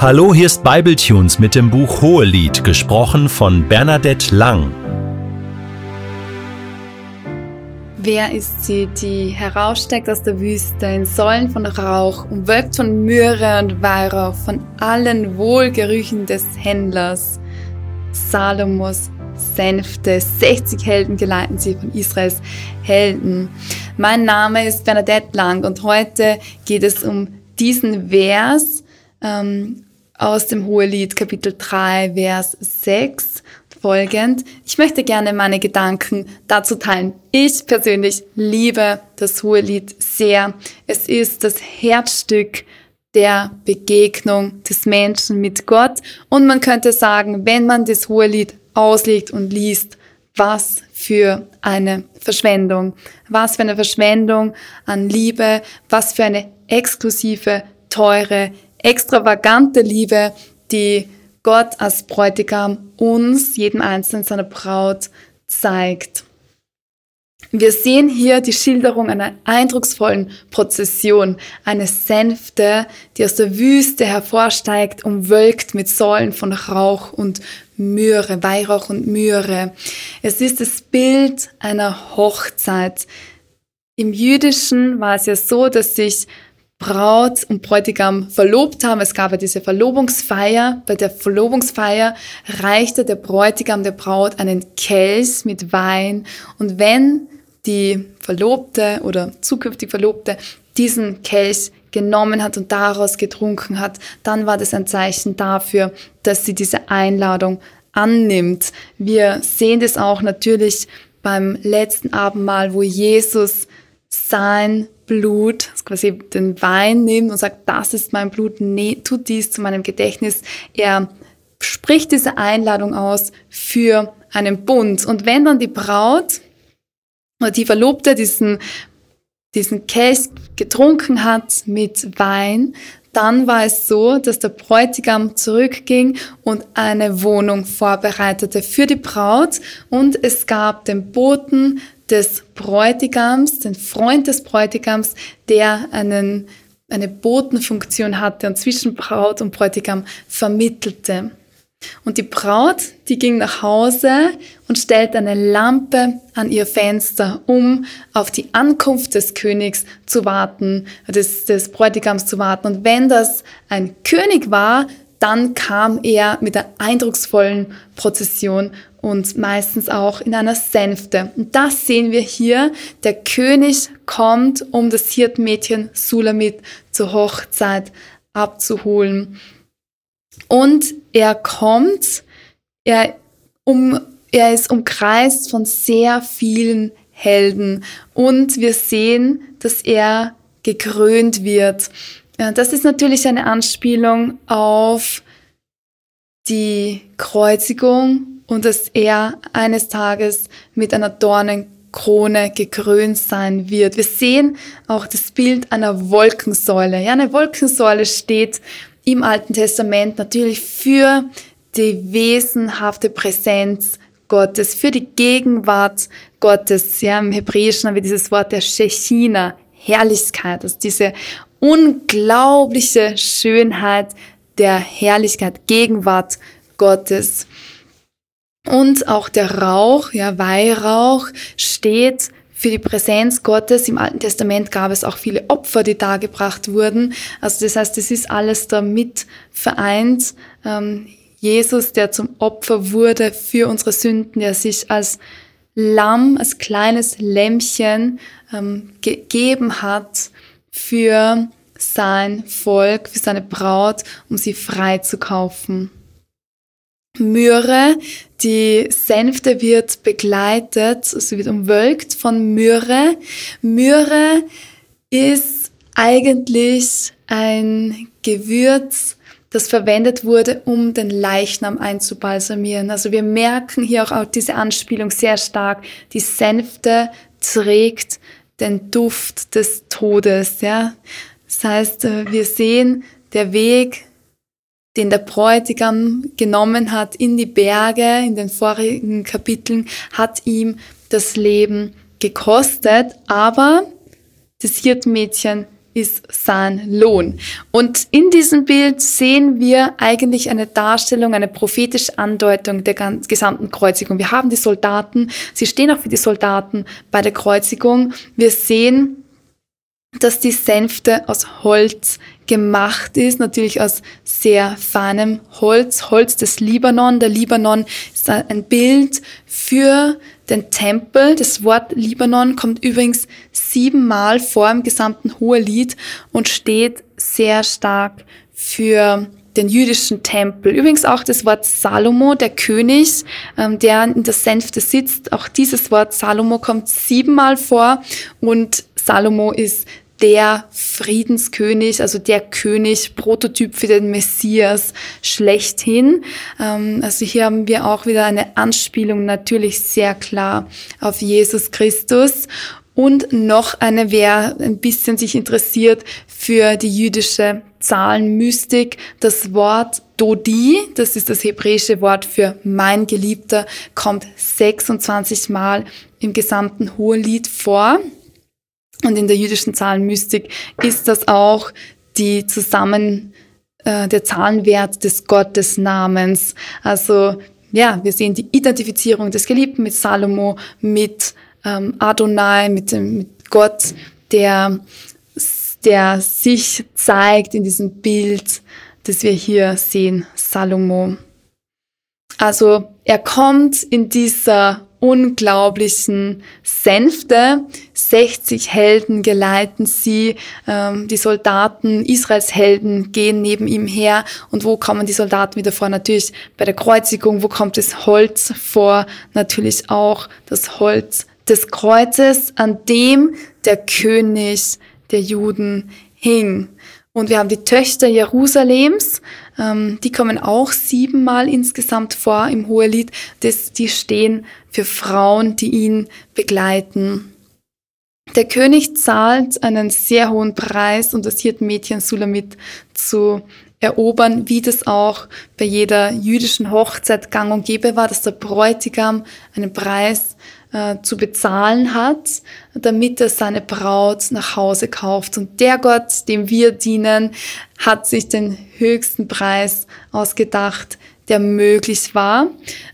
Hallo, hier ist Bibletunes mit dem Buch Hohelied, gesprochen von Bernadette Lang. Wer ist sie, die heraussteigt aus der Wüste in Säulen von Rauch, umwölkt von Myrrhe und Weihrauch, von allen Wohlgerüchen des Händlers? Salomos Sänfte, 60 Helden geleiten sie von Israels Helden. Mein Name ist Bernadette Lang und heute geht es um diesen Vers, ähm, aus dem Hohelied Kapitel 3, Vers 6 folgend. Ich möchte gerne meine Gedanken dazu teilen. Ich persönlich liebe das Hohelied sehr. Es ist das Herzstück der Begegnung des Menschen mit Gott. Und man könnte sagen, wenn man das Hohelied auslegt und liest, was für eine Verschwendung. Was für eine Verschwendung an Liebe. Was für eine exklusive, teure extravagante Liebe, die Gott als Bräutigam uns, jedem Einzelnen seiner Braut, zeigt. Wir sehen hier die Schilderung einer eindrucksvollen Prozession, eine Sänfte, die aus der Wüste hervorsteigt, umwölkt mit Säulen von Rauch und Myrrhe, Weihrauch und Myrrhe. Es ist das Bild einer Hochzeit. Im Jüdischen war es ja so, dass sich Braut und Bräutigam verlobt haben. Es gab ja diese Verlobungsfeier. Bei der Verlobungsfeier reichte der Bräutigam der Braut einen Kelch mit Wein. Und wenn die Verlobte oder zukünftig Verlobte diesen Kelch genommen hat und daraus getrunken hat, dann war das ein Zeichen dafür, dass sie diese Einladung annimmt. Wir sehen das auch natürlich beim letzten Abendmahl, wo Jesus sein Blut, quasi den Wein nimmt und sagt, das ist mein Blut, nee, tut dies zu meinem Gedächtnis. Er spricht diese Einladung aus für einen Bund. Und wenn dann die Braut oder die Verlobte diesen, diesen Kelch getrunken hat mit Wein, dann war es so, dass der Bräutigam zurückging und eine Wohnung vorbereitete für die Braut und es gab den Boten des Bräutigams, den Freund des Bräutigams, der einen, eine Botenfunktion hatte und zwischen Braut und Bräutigam vermittelte. Und die Braut, die ging nach Hause und stellte eine Lampe an ihr Fenster, um auf die Ankunft des Königs zu warten, des, des Bräutigams zu warten. Und wenn das ein König war, dann kam er mit einer eindrucksvollen Prozession und meistens auch in einer Sänfte. Und das sehen wir hier. Der König kommt, um das Hirtenmädchen Sulamit zur Hochzeit abzuholen. Und er kommt, er, um, er ist umkreist von sehr vielen Helden. Und wir sehen, dass er gekrönt wird. Das ist natürlich eine Anspielung auf die Kreuzigung und dass er eines Tages mit einer Dornenkrone gekrönt sein wird. Wir sehen auch das Bild einer Wolkensäule. Ja, eine Wolkensäule steht im Alten Testament natürlich für die wesenhafte Präsenz Gottes, für die Gegenwart Gottes. Ja, im Hebräischen haben wir dieses Wort der Shechina, Herrlichkeit, also diese unglaubliche Schönheit der Herrlichkeit, Gegenwart Gottes. Und auch der Rauch, ja, Weihrauch steht für die Präsenz Gottes. Im Alten Testament gab es auch viele Opfer, die dargebracht wurden. Also das heißt, es ist alles damit vereint. Ähm, Jesus, der zum Opfer wurde für unsere Sünden, der sich als Lamm, als kleines Lämmchen ähm, gegeben hat für sein Volk, für seine Braut, um sie frei zu kaufen. Myrrhe. Die Sänfte wird begleitet, also wird umwölkt von Myrrhe. Myrrhe ist eigentlich ein Gewürz, das verwendet wurde, um den Leichnam einzubalsamieren. Also wir merken hier auch, auch diese Anspielung sehr stark. Die Sänfte trägt den Duft des Todes, ja. Das heißt, äh, wir sehen, der Weg den der Bräutigam genommen hat in die Berge in den vorigen Kapiteln, hat ihm das Leben gekostet, aber das Hirtenmädchen ist sein Lohn. Und in diesem Bild sehen wir eigentlich eine Darstellung, eine prophetische Andeutung der gesamten Kreuzigung. Wir haben die Soldaten, sie stehen auch für die Soldaten bei der Kreuzigung. Wir sehen, dass die Sänfte aus Holz gemacht ist, natürlich aus sehr feinem Holz, Holz des Libanon. Der Libanon ist ein Bild für den Tempel. Das Wort Libanon kommt übrigens siebenmal vor im gesamten Hohelied und steht sehr stark für den jüdischen Tempel. Übrigens auch das Wort Salomo, der König, ähm, der in der Sänfte sitzt. Auch dieses Wort Salomo kommt siebenmal vor und Salomo ist der Friedenskönig, also der König, Prototyp für den Messias schlechthin. Ähm, also hier haben wir auch wieder eine Anspielung natürlich sehr klar auf Jesus Christus. Und noch eine, wer ein bisschen sich interessiert für die jüdische Zahlenmystik, das Wort Dodi, das ist das hebräische Wort für mein Geliebter, kommt 26 Mal im gesamten Hohelied vor. Und in der jüdischen Zahlenmystik ist das auch die Zusammen, äh, der Zahlenwert des Gottesnamens. Also ja, wir sehen die Identifizierung des Geliebten mit Salomo, mit ähm, Adonai, mit, dem, mit Gott, der, der sich zeigt in diesem Bild, das wir hier sehen, Salomo. Also er kommt in dieser unglaublichen Sänfte. 60 Helden geleiten sie. Ähm, die Soldaten, Israels Helden, gehen neben ihm her. Und wo kommen die Soldaten wieder vor? Natürlich bei der Kreuzigung. Wo kommt das Holz vor? Natürlich auch das Holz des Kreuzes, an dem der König der Juden hing. Und wir haben die Töchter Jerusalems, ähm, die kommen auch siebenmal insgesamt vor im Hohelied. Das, die stehen für Frauen, die ihn begleiten. Der König zahlt einen sehr hohen Preis, um das Hirtenmädchen Sulamit zu erobern, wie das auch bei jeder jüdischen Hochzeit gang und gäbe war, dass der Bräutigam einen Preis äh, zu bezahlen hat, damit er seine Braut nach Hause kauft. Und der Gott, dem wir dienen, hat sich den höchsten Preis ausgedacht, der möglich war,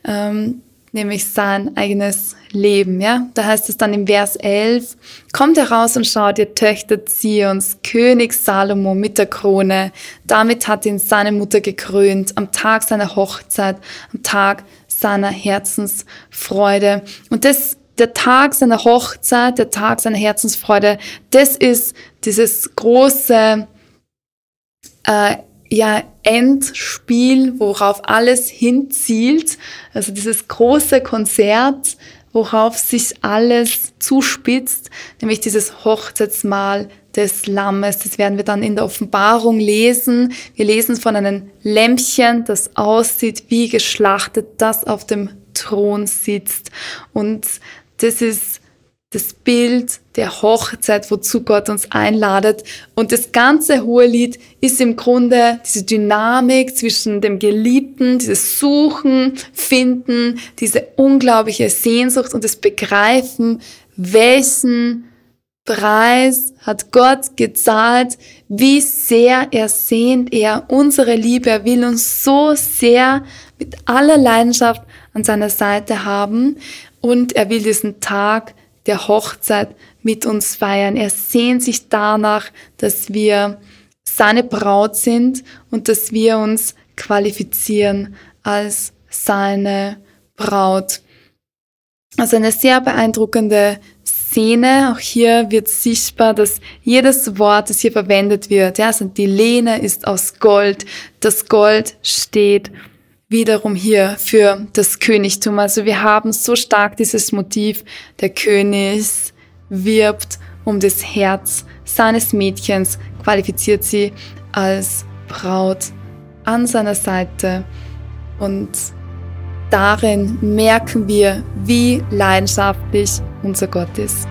ähm, nämlich sein eigenes Leben. Ja, da heißt es dann im Vers 11: Kommt heraus und schaut, ihr Töchter Zions, König Salomo mit der Krone. Damit hat ihn seine Mutter gekrönt am Tag seiner Hochzeit, am Tag seiner Herzensfreude. Und das, der Tag seiner Hochzeit, der Tag seiner Herzensfreude, das ist dieses große, äh, ja, Endspiel, worauf alles hinzielt. Also dieses große Konzert, worauf sich alles zuspitzt, nämlich dieses Hochzeitsmahl des Lammes. Das werden wir dann in der Offenbarung lesen. Wir lesen von einem Lämpchen, das aussieht wie geschlachtet, das auf dem Thron sitzt. Und das ist das Bild der Hochzeit, wozu Gott uns einladet. Und das ganze Hohelied ist im Grunde diese Dynamik zwischen dem Geliebten, dieses Suchen, Finden, diese unglaubliche Sehnsucht und das Begreifen, welchen Preis hat Gott gezahlt, wie sehr er sehnt er unsere Liebe. Er will uns so sehr mit aller Leidenschaft an seiner Seite haben und er will diesen Tag der Hochzeit mit uns feiern. Er sehnt sich danach, dass wir seine Braut sind und dass wir uns qualifizieren als seine Braut. Also eine sehr beeindruckende Szene. Auch hier wird sichtbar, dass jedes Wort, das hier verwendet wird, ja, also die Lehne ist aus Gold. Das Gold steht wiederum hier für das Königtum. Also wir haben so stark dieses Motiv, der König wirbt um das Herz seines Mädchens, qualifiziert sie als Braut an seiner Seite und darin merken wir, wie leidenschaftlich unser Gott ist.